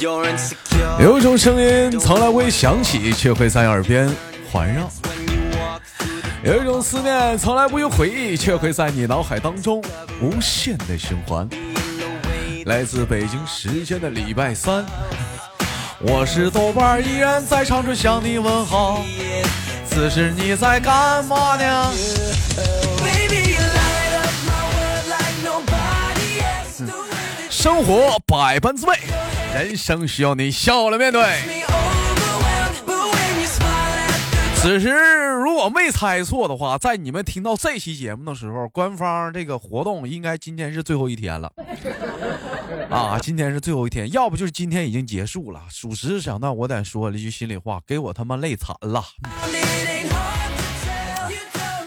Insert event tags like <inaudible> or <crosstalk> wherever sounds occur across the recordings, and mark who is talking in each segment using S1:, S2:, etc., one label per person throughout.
S1: 有一种声音从来不会响起，却会在耳边环绕；有一种思念从来不用回忆，却会在你脑海当中无限的循环。来自北京时间的礼拜三，我是豆瓣，依然在长春向你问好。此时你在干嘛呢？<laughs> 生活百般滋味，人生需要你笑来面对。此时如果没猜错的话，在你们听到这期节目的时候，官方这个活动应该今天是最后一天了。<laughs> 啊，今天是最后一天，要不就是今天已经结束了。属实想到我得说了一句心里话，给我他妈累惨了。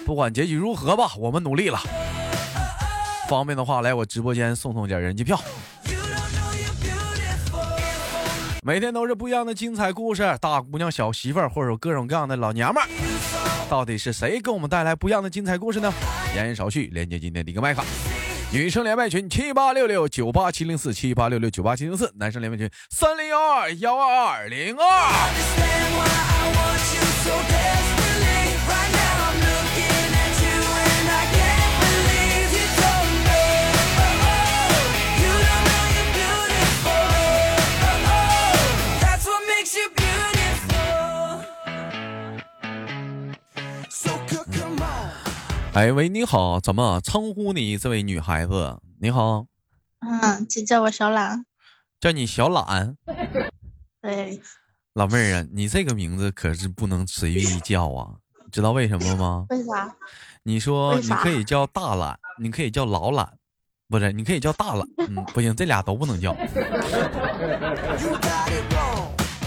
S1: 不管结局如何吧，我们努力了。方便的话，来我直播间送送点人气票。每天都是不一样的精彩故事，大姑娘、小媳妇儿，或者各种各样的老娘们儿，到底是谁给我们带来不一样的精彩故事呢？言言少叙，连接今天的一个麦卡。女生连麦群七八六六九八七零四七八六六九八七零四，男生连麦群三零幺二幺二二零二。哎喂，你好，怎么称呼你这位女孩子？你好，
S2: 嗯，请叫我小懒，
S1: 叫你小懒。
S2: 对，
S1: 老妹儿啊，你这个名字可是不能随意叫啊，知道为什么吗？
S2: 为啥？
S1: 你说你可以叫大懒，你可以叫老懒，不是，你可以叫大懒，嗯，不行，这俩都不能叫。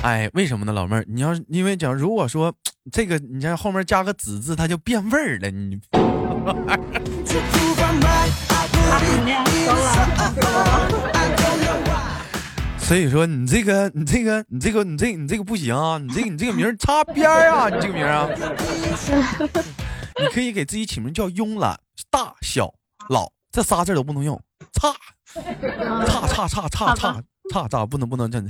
S1: 哎，为什么呢，老妹儿？你要因为讲，如果说这个，你这后面加个子字，它就变味儿了，你。所以说你这个你这个你这个你这你这个不行啊你这个你这个名擦边啊你这个名啊。<laughs> 你可以给自己起名叫慵懒大小老这仨字都不能用差差差差差差差差差不能不能这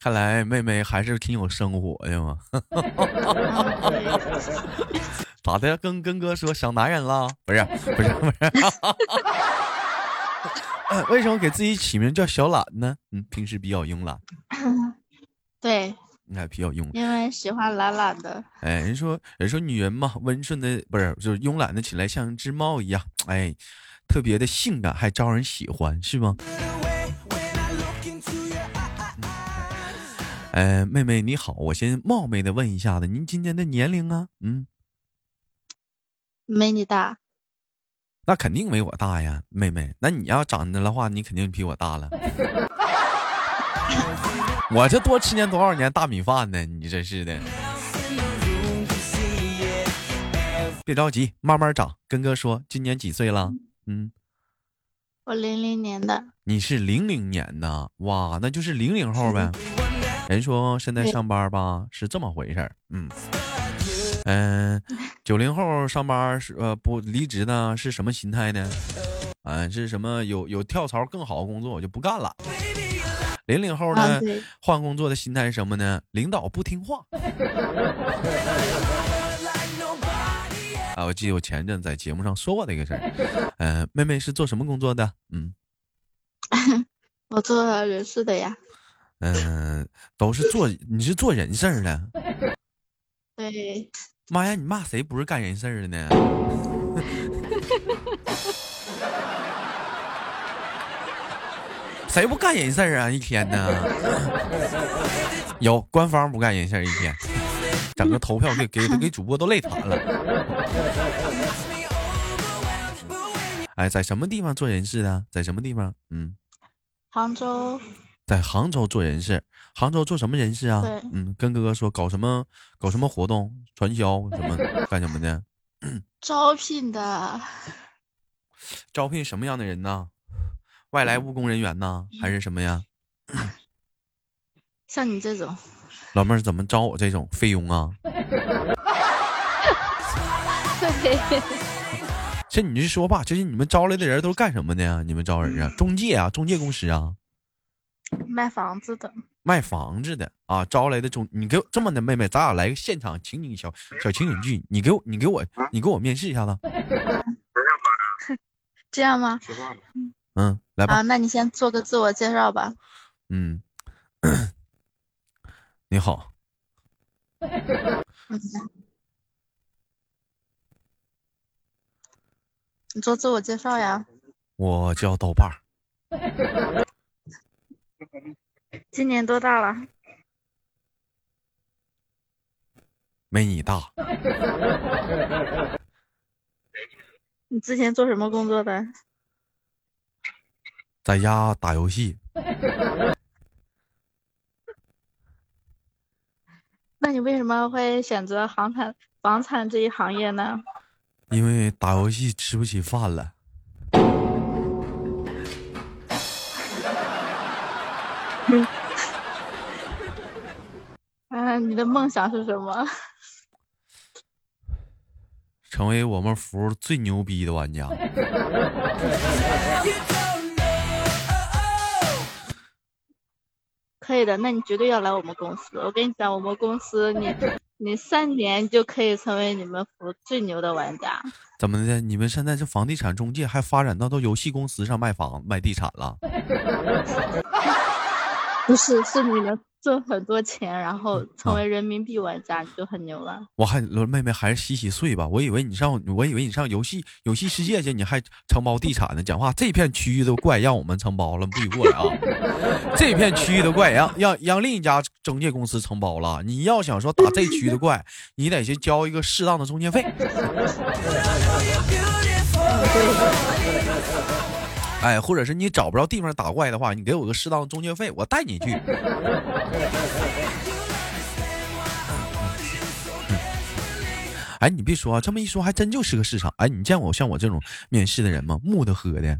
S1: 看来妹妹还是挺有生活的嘛。<laughs> 咋的？跟跟哥说想男人了？不是不是不是。<laughs> 为什么给自己起名叫小懒呢？嗯，平时比较慵懒。<laughs>
S2: 对，
S1: 你还比较慵，
S2: 因为喜欢懒懒的。
S1: 哎，人说人说女人嘛，温顺的不是就是慵懒的起来像一只猫一样，哎，特别的性感，还招人喜欢，是吗？哎，妹妹你好，我先冒昧的问一下子，您今年的年龄啊？嗯。
S2: 没你大，
S1: 那肯定没我大呀，妹妹。那你要长得的话，你肯定比我大了。<laughs> 我这多吃年多少年大米饭呢？你真是的。别着急，慢慢长。跟哥说，今年几岁了？嗯，
S2: 我零零年的。
S1: 你是零零年的，哇，那就是零零后呗。人说现在上班吧，是这么回事儿，嗯。嗯，九零后上班是呃不离职呢，是什么心态呢？嗯，是什么有有跳槽更好的工作我就不干了。零零后呢，换工作的心态是什么呢？领导不听话。<laughs> 啊，我记得我前阵在节目上说过这个事儿。嗯，妹妹是做什么工作的？嗯，<laughs>
S2: 我做人事的呀。
S1: 嗯，都是做你是做人事的。
S2: 对。
S1: 妈呀！你骂谁不是干人事儿的呢？<laughs> 谁不干人事儿啊？一天呢？有官方不干人事儿一天，整个投票给给给主播都累惨了。哎，在什么地方做人事的？在什么地方？嗯，
S2: 杭州。
S1: 在杭州做人事，杭州做什么人事啊？嗯，跟哥哥说搞什么搞什么活动，传销什么干什么的？<clears throat>
S2: 招聘的。
S1: 招聘什么样的人呢？外来务工人员呢？还是什么呀？<clears throat>
S2: 像你这种。
S1: 老妹儿怎么招我这种费用啊？<laughs> 这你就说吧？这是你们招来的人都是干什么的呀？你们招人啊？中介啊？中介公司啊？
S2: 卖房子的
S1: 卖房子的啊，招来的中，你给我这么的妹妹，咱俩来个现场情景小小情景剧，你给我，你给我，你给我面试一下子。<laughs>
S2: 这样吗？
S1: 嗯，来吧。
S2: 啊，那你先做个自我介绍吧。
S1: 嗯，<coughs> 你好。
S2: 你做自我介绍呀。
S1: 我叫豆瓣儿。<laughs>
S2: 今年多大了？
S1: 没你大。<laughs>
S2: 你之前做什么工作的？
S1: 在家打游戏。<laughs>
S2: 那你为什么会选择房产房产这一行业呢？
S1: 因为打游戏吃不起饭了。
S2: 嗯，你的梦想是什么？<laughs>
S1: 成为我们服最牛逼的玩家。<laughs>
S2: 可以的，那你绝对要来我们公司。我跟你讲，我们公司你你三年就可以成为你们服最牛的玩家。
S1: 怎么的？你们现在这房地产中介还发展到到游戏公司上卖房卖地产了？<laughs>
S2: 不是，是你能挣很多钱，然后成为人民币玩家，你就很牛了。
S1: 我还妹妹还是洗洗睡吧。我以为你上，我以为你上游戏游戏世界去，你还承包地产呢。讲话这片区域都怪让我们承包了，不许过来啊！<laughs> 这片区域的怪让让让另一家中介公司承包了。你要想说打这区的怪，你得去交一个适当的中介费。<laughs> 哎，或者是你找不着地方打怪的话，你给我个适当的中介费，我带你去。哎，你别说，这么一说还真就是个市场。哎，你见过像我这种面试的人吗？木的喝的？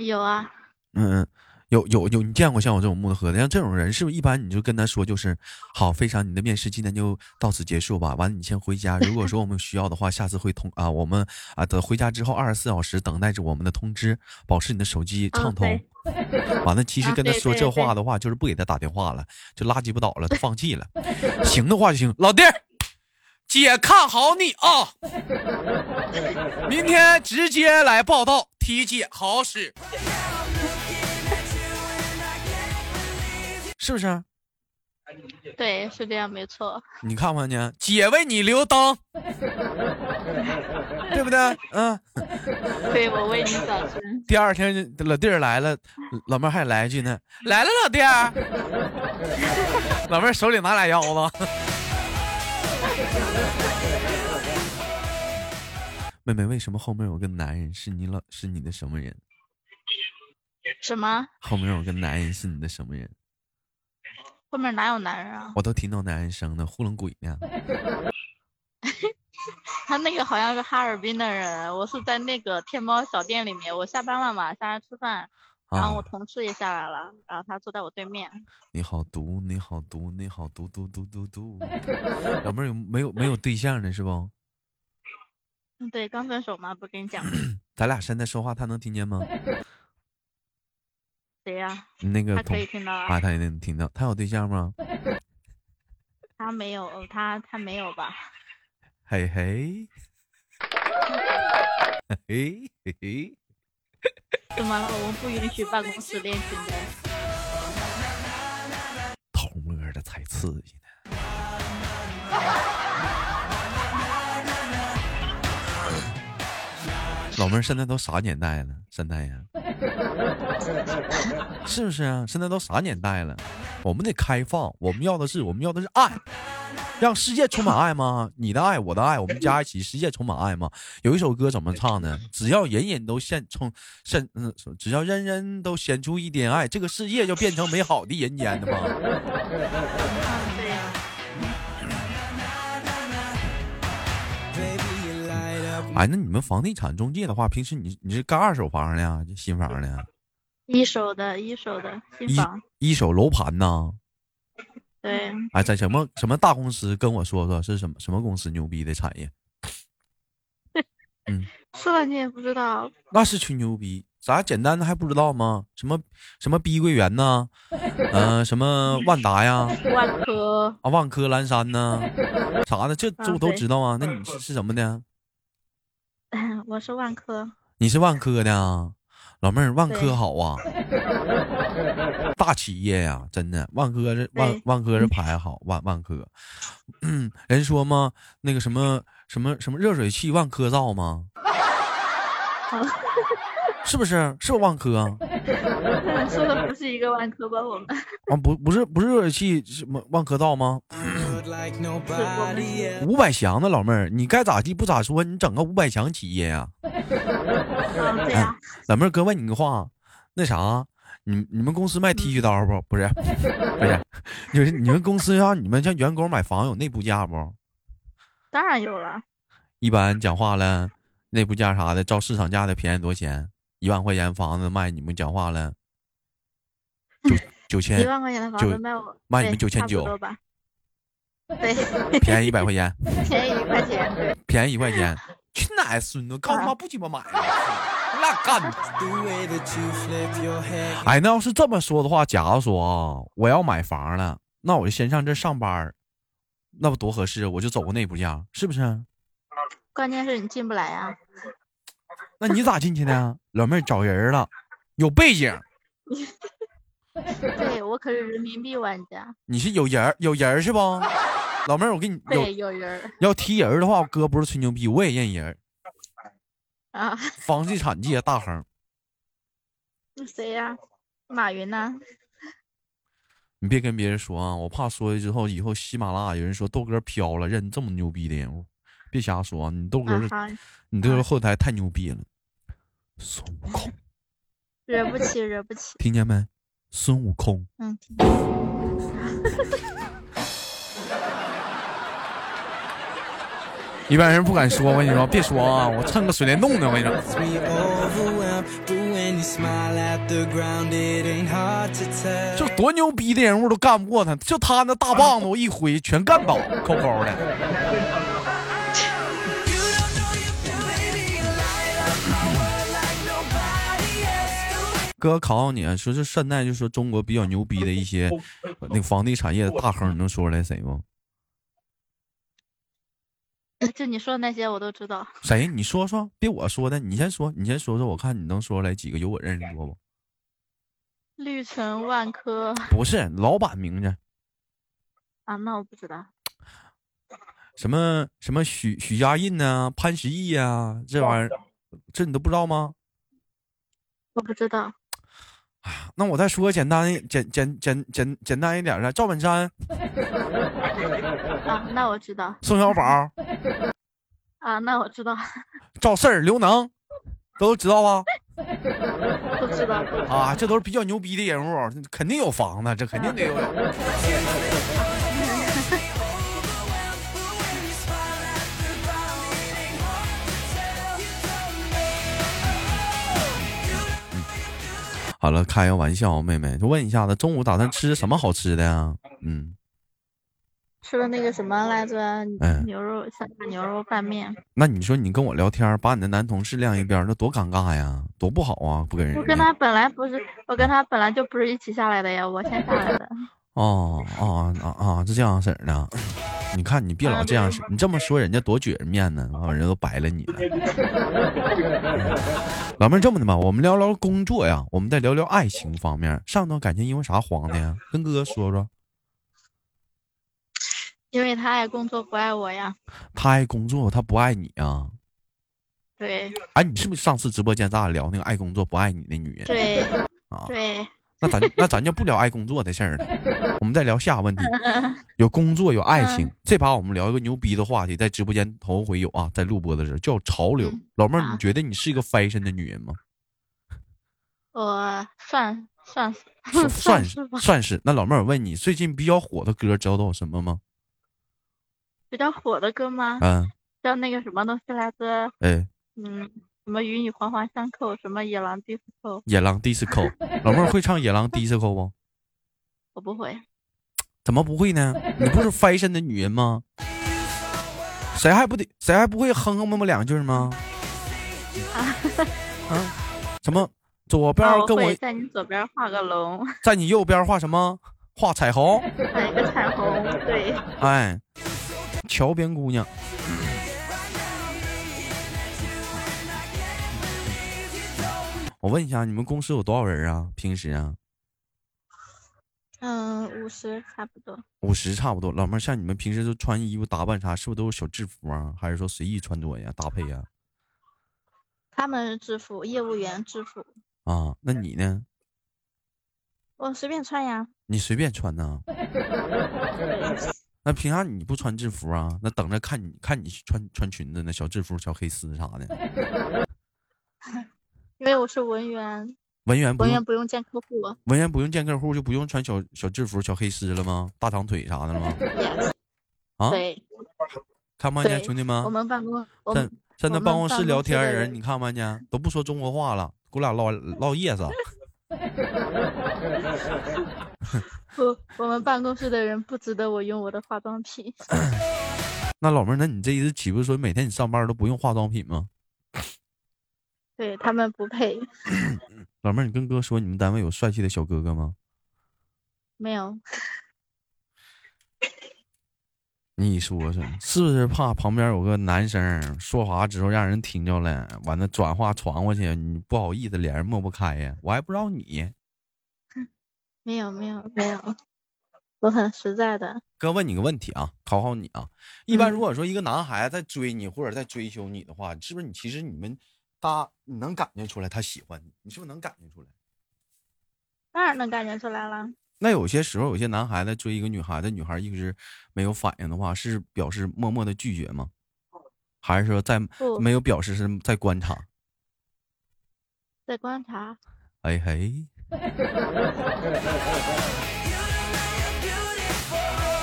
S2: 有啊。
S1: 嗯嗯。有有有，你见过像我这种木头喝的？像这种人，是不是一般你就跟他说，就是好，非常你的面试今天就到此结束吧。完了，你先回家。如果说我们需要的话，下次会通啊，我们啊等回家之后二十四小时等待着我们的通知，保持你的手机畅通。完了，其实跟他说这话的话，就是不给他打电话了，就拉鸡巴倒了，他放弃了。行的话就行，老弟儿，姐看好你啊，明天直接来报道，提姐好使。是不是？
S2: 对，是这样，没错。
S1: 你看看呢，姐为你留灯，<laughs> 对不对？嗯。
S2: 对，我为你早晨。
S1: 第二天老弟儿来了，老妹儿还来一句呢，来了，老弟儿。<laughs> 老妹儿手里拿俩腰子。妹妹，为什么后面有个男人？是你老是你的什么人？
S2: 什么？
S1: 后面有个男人是你的什么人？
S2: 后面哪有男人啊？
S1: 我都听到男人声呢，糊弄鬼呢。<laughs>
S2: 他那个好像是哈尔滨的人，我是在那个天猫小店里面，我下班了嘛，下来吃饭，然后我同事也下来了，然后他坐在我对面。
S1: 你好毒，你好毒，你好毒毒毒毒毒。老妹儿有没有没有对象呢？是不？
S2: 嗯，对，刚分手嘛，不跟你讲。<clears throat>
S1: 咱俩现在说话，他能听见吗？
S2: 谁呀？
S1: 那个
S2: 他可以听到啊，
S1: 他也能听到。他有对象吗？<laughs>
S2: 他没有，他他没有吧？
S1: 嘿嘿，嘿嘿嘿。
S2: 怎么了？我们不允许办公室恋情的。
S1: 偷摸的才刺激呢。老妹儿，现在都啥年代了？现在呀？<laughs> 是不是啊？现在都啥年代了？我们得开放，我们要的是，我们要的是爱，让世界充满爱吗？你的爱，我的爱，我们加一起，世界充满爱吗？有一首歌怎么唱的？只要人人都献充献，嗯，只要人人都献出一点爱，这个世界就变成美好的人间的吗？哎，那你们房地产中介的话，平时你你是干二手房的呀，新房的？
S2: 一手的，一手的新房，
S1: 一手楼盘
S2: 呢？对。
S1: 哎，在什么什么大公司？跟我说说是什么什么公司牛逼的产业？嗯，
S2: 说了你也不知道。
S1: 那是吹牛逼，咱简单的还不知道吗？什么什么碧桂园呢？嗯，什么万达呀？<laughs>
S2: 万科
S1: 啊，万科蓝山呢？<laughs> 啥的？这这我都知道啊。那你是是什么的？
S2: 我是万科，
S1: 你是万科的啊？老妹儿，万科好啊，大企业呀，真的，万科这万万科这牌好，万万科，嗯，<clears throat> 人说吗？那个什么什么什么热水器万科造吗？是不是？是不是万科啊？<laughs>
S2: 说的不是一个万科吧？我们
S1: 啊，不不是不是热水器什么万科造吗？五百强的老妹儿，你该咋地不咋说，你整个五百强企业呀、
S2: 啊，对呀、
S1: 老妹儿哥问你个话，那啥，你你们公司卖剃须刀不？不是，不是，<laughs> 就是你们公司让你们像员工买房有内部价不？
S2: 当然有了，
S1: 一般讲话了，内部价啥的，照市场价的便宜多少钱？一万块钱房子卖你们讲话了，九九
S2: 一
S1: 千，
S2: 万块钱的房子卖我
S1: 卖你们
S2: 对差不
S1: 9900
S2: 多吧？对，<laughs>
S1: 便宜一百块钱，
S2: 便宜一块钱，
S1: 便宜一块钱，去奶孙子，告他妈不鸡巴买了，你俩干的。哎，那要是这么说的话，假如说啊，我要买房了，那我就先上这上班，那不多合适？我就走个内部价，是不是？
S2: 关键是你进不来啊。
S1: 那你咋进去的？老妹儿找人了，有背景，<laughs>
S2: 对我可是人民币玩家，
S1: 你是有人儿有人儿是不？老妹儿，我给你
S2: 对，有人儿
S1: 要提人儿的话，我哥不是吹牛逼，我也认人儿。<laughs>
S2: 啊，
S1: 房地产界大亨，<laughs>
S2: 那谁呀、马云呐、
S1: 你别跟别人说啊，我怕说了之后，以后喜马拉雅有人说豆哥飘了，认这么牛逼的人物，别瞎说啊！你豆哥是，
S2: 啊，
S1: 你豆哥后台太牛逼了，孙悟空，<laughs>
S2: 惹不起，惹不起，
S1: 听见没？孙悟空，
S2: 嗯，<laughs>
S1: 一般人不敢说，我跟你说，别说啊，我蹭个水帘洞呢，我跟你说。就多牛逼的人物都干不过他，就他那大棒子，我一挥全干倒，扣扣的。哥考考你啊，说是现在就说中国比较牛逼的一些那个房地产业的大亨，你能说出来谁吗？<laughs>
S2: 就你说的那些我都知道，<laughs>
S1: 谁？你说说，别我说的，你先说，你先说说，我看你能说出来几个有我认识多不？
S2: 绿城万科
S1: 不是老板名字，
S2: 啊，那我不知道，
S1: 什么什么许许家印呐、潘石屹呀，这玩意儿，这你都不知道吗？
S2: 我不知道，
S1: 那我再说个简单一简简简简简单一点的，赵本山、
S2: 啊，那我知道，
S1: 宋小宝、
S2: 啊，那我知道，
S1: 赵四儿、刘能，都知道吧？
S2: 都知道，
S1: 啊，这都是比较牛逼的人物，肯定有房子，这肯定得有。好了，开个玩笑，妹妹，就问一下子，中午打算吃什么好吃的呀？嗯，
S2: 吃了那个什么来着，
S1: 嗯
S2: 牛肉牛肉拌面，
S1: 那你说你跟我聊天，把你的男同事晾一边，那多尴尬呀，多不好啊，不跟人。
S2: 我跟他本来不是，我跟他本来就不是一起下来的呀，我先下来的。
S1: 哦哦啊啊，是这样式儿的。你看，你别老这样式，你这么说人家多撅着面呢，完人家都白了你了。老妹儿，这么的吧，我们聊聊工作呀，我们再聊聊爱情方面。上段感情因为啥黄的呀？跟哥哥说说。
S2: 因为他爱工作不爱我呀。
S1: 他爱工作，他不爱你啊？
S2: 对
S1: 哎，你是不是上次直播间咱俩聊那个爱工作不爱你的女人
S2: 对
S1: 啊？
S2: 对，
S1: 那咱那咱就不聊爱工作的事儿了，我们再聊下个问题。<laughs> 有工作有爱情，这把我们聊一个牛逼的话题，在直播间头回有啊，在录播的时候叫潮流
S2: 嗯。
S1: 老妹儿，
S2: 啊
S1: 你觉得你是一个 fashion 的女人吗？
S2: 我算算是
S1: 算 <laughs> 算
S2: 是，
S1: 算是。那老妹儿，我问你，最近比较火的歌知道都有什么吗？
S2: 比较火的歌吗？
S1: 嗯，
S2: 叫那个什么东西来着？
S1: 哎，
S2: 嗯，什么与你环环相扣，什么野狼 disco，
S1: 野狼 disco。<laughs> 老妹儿会唱野狼 disco 不？<laughs>
S2: 我不会。
S1: 怎么不会呢？你不是 fashion 的女人吗？谁还不得谁还不会哼哼么么两句吗？啊，什么左边跟我
S2: 在你左边画个龙，
S1: 在你右边画什么？画彩虹，
S2: 画一个彩虹，对。
S1: 哎，桥边姑娘。我问一下，你们公司有多少人啊？平时啊？
S2: 嗯，五十差不多。
S1: 五十差不多，老妹儿，像你们平时都穿衣服打扮啥，是不是都是小制服啊？还是说随意穿着呀？搭配呀？
S2: 他们是制服，业务员制服。
S1: 啊，那你呢？
S2: 我随便穿呀。
S1: 你随便穿呢？<laughs> 那凭啥你不穿制服啊？那等着看你看你穿穿裙子呢，小制服、小黑丝啥的。<laughs>
S2: 因为我是文员。
S1: 文员
S2: 文员不用见客户，
S1: 文员不用见客户就不用穿小小制服、小黑丝了吗？大长腿啥的了吗？啊，
S2: 对，
S1: 看不见兄弟们。
S2: 我们办公在
S1: 在那办公室聊天的人，你看不见，都不说中国话了，给我俩唠唠叶子。
S2: 不，我们办公室的人不值得我用我的化妆品。<laughs>
S1: 那老妹儿，那你这意思岂不是说每天你上班都不用化妆品吗？
S2: 对他们不配。<laughs>
S1: 老妹儿，你跟哥说，你们单位有帅气的小哥哥吗？
S2: 没有。<laughs>
S1: 你说说，是不是怕旁边有个男生说话之后让人听着了，完了转话传过去，你不好意思，脸上抹不开呀？我还不知道你。<laughs>
S2: 没有没有没有，我很实在的。
S1: 哥问你个问题啊，考考你啊。一般如果说一个男孩子在追你或者在追求你的话，是不是你其实你们？他，你能感觉出来他喜欢你，你是不是能感觉出来？
S2: 当然能感觉出来了。
S1: 那有些时候，有些男孩子追一个女孩子，女孩一直没有反应的话，是表示默默的拒绝吗？还是说在没有表示是在观察？
S2: 在观察。
S1: 哎嘿。<laughs>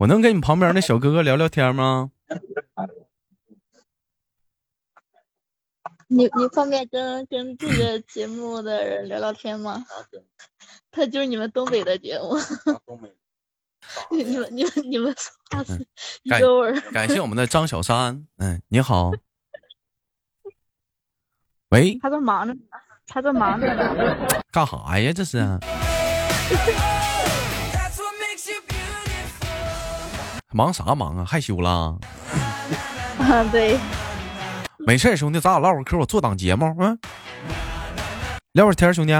S1: 我能跟你旁边那小哥哥聊聊天吗？
S2: 你你方便跟跟这个节目的人聊聊天吗？他就是你们东北的节目。<laughs> 你们你们你们说话是一个味儿。
S1: 感谢我们的张小山，嗯，你好。喂。
S2: 他在忙着呢，他在忙着呢。
S1: 干啥呀？这是。忙啥忙啊？害羞了？<laughs>
S2: 啊，对。
S1: 没事兄弟，咱俩唠会儿嗑，我做档节目，嗯，聊会儿天，兄弟。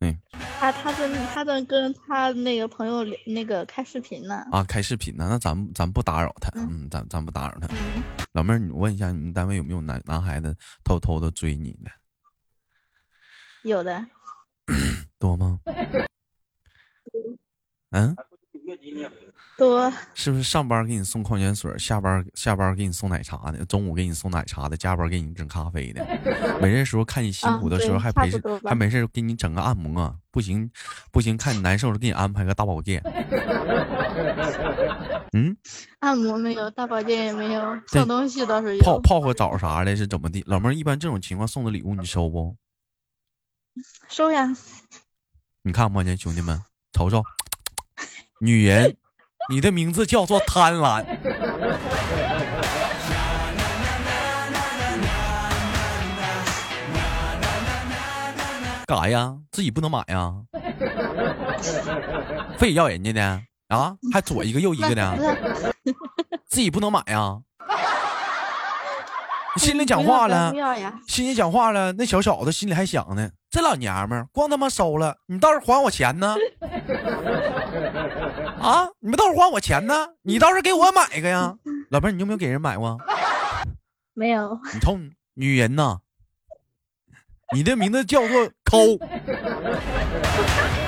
S2: 嗯。他他正他正跟他那个朋友那个开视频呢。
S1: 啊，开视频呢？那咱咱不打扰他，嗯，咱咱不打扰他。老妹儿，你问一下，你们单位有没有男男孩子偷偷的追你的？
S2: 有的。<clears throat>
S1: 多吗？<laughs> 嗯。
S2: 多
S1: 是不是上班给你送矿泉水，下班下班给你送奶茶的，中午给你送奶茶的，加班给你整咖啡的，<laughs> 没事时候看你辛苦的时候还陪还没事给你整个按摩啊，不行不行看你难受了给你安排个大保健。<laughs> 嗯，
S2: 按摩没有，大保健也没有，送东西倒是有。
S1: 泡泡个澡啥的，是怎么的？老妹儿一般这种情况送的礼物你收不？
S2: 收呀。
S1: 你看不见兄弟们，瞅瞅，女人。你的名字叫做贪婪，干啥呀？自己不能买呀？非要人家的啊？还左一个右一个的？自己不能买呀？心里讲话了，心里讲话了。那小小子心里还想呢，这老娘们儿光他妈收了，你倒是还我钱呢？<laughs> 啊，你们倒是还我钱呢？你倒是给我买一个呀，老妹儿，你有没有给人买过？
S2: 没有。
S1: 你瞅你女人呐，你的名字叫做抠。<laughs>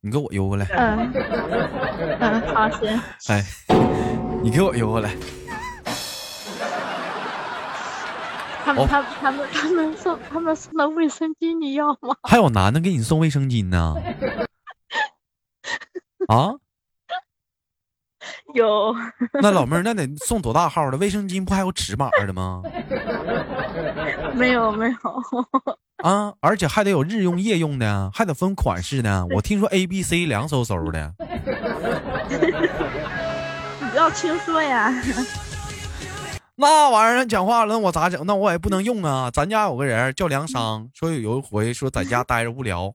S1: 你给我邮过来。
S2: 嗯嗯，好，行。
S1: 哎，你给我邮过来。<laughs>
S2: 他们他他们他们送他们送的卫生巾你要吗？<laughs>
S1: 还有男的给你送卫生巾呢？啊？<laughs>
S2: 有。
S1: 那老妹儿，那得送多大号的卫生巾？不还有尺码的吗？
S2: 没有没有。
S1: 啊，而且还得有日用、夜用的，还得分款式呢。我听说 A、B、C 凉飕飕的。<laughs>
S2: 你不要听说呀。<laughs>
S1: 那玩意儿讲话了，我咋整？那我也不能用啊。咱家有个人叫梁商，说有一回说在家待着无聊，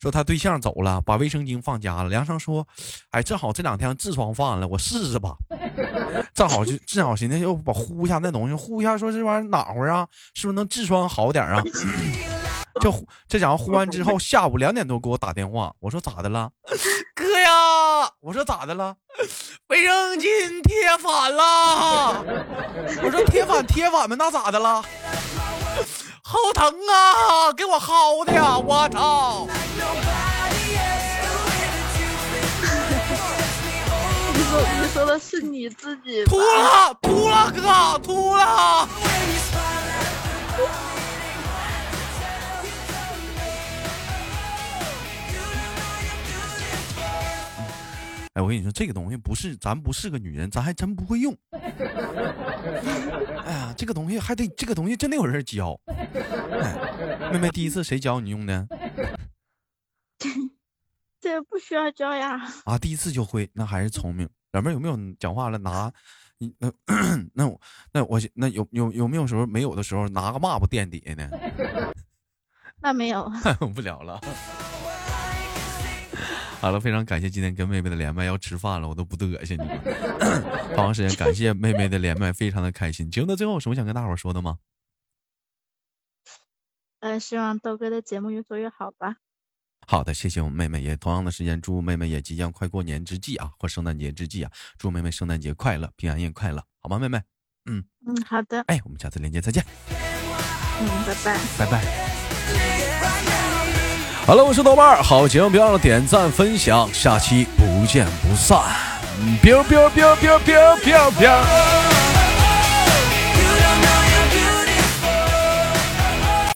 S1: 说他对象走了，把卫生巾放家了。梁商说：“哎，正好这两天痔疮犯了，我试试吧。<laughs> 正好就正好寻思又把呼一下那东西，呼一下，说这玩意儿暖和啊，是不是能痔疮好点啊？”这这家伙呼完之后，下午两点多给我打电话，我说咋的了，哥呀？我说咋的了？卫生巾贴反了。我说贴反贴反呗，那咋的了？好疼啊！给我薅的呀！我操！
S2: 你说你说的是你自己？
S1: 秃了秃了哥秃了。哎，我跟你说，这个东西不是咱不是个女人，咱还真不会用。哎呀，这个东西还得这个东西真得有人教。哎，妹妹，第一次谁教你用的？<laughs>
S2: 这不需要教呀。
S1: 啊，第一次就会，那还是聪明。老妹有没有讲话了拿？你那那我那我那有有有没有时候没有的时候拿个抹布垫底下呢？
S2: 那没有。<laughs>
S1: 不聊了。好了，非常感谢今天跟妹妹的连麦，要吃饭了，我都不得恶心你们。<laughs> 长时间感谢妹妹的连麦，非常的开心。节目的最后，有什么想跟大伙说的吗？
S2: 呃，希望豆哥的节目越做越好吧。
S1: 好的，谢谢我们妹妹，也同样的时间，祝妹妹也即将快过年之际啊，或圣诞节之际啊，祝妹妹圣诞节快乐，平安夜快乐，好吗，妹妹？
S2: 嗯嗯，好的。
S1: 哎，我们下次连接再见。
S2: 嗯，拜拜，
S1: 拜拜。好了，我是豆瓣儿，好节目别忘了点赞分享，下期不见不散。biu biu biu biu biu biu biu。